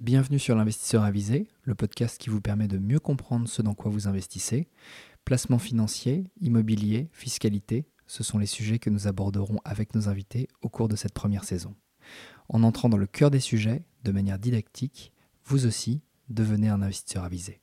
Bienvenue sur l'investisseur avisé, le podcast qui vous permet de mieux comprendre ce dans quoi vous investissez. Placement financier, immobilier, fiscalité, ce sont les sujets que nous aborderons avec nos invités au cours de cette première saison. En entrant dans le cœur des sujets, de manière didactique, vous aussi devenez un investisseur avisé.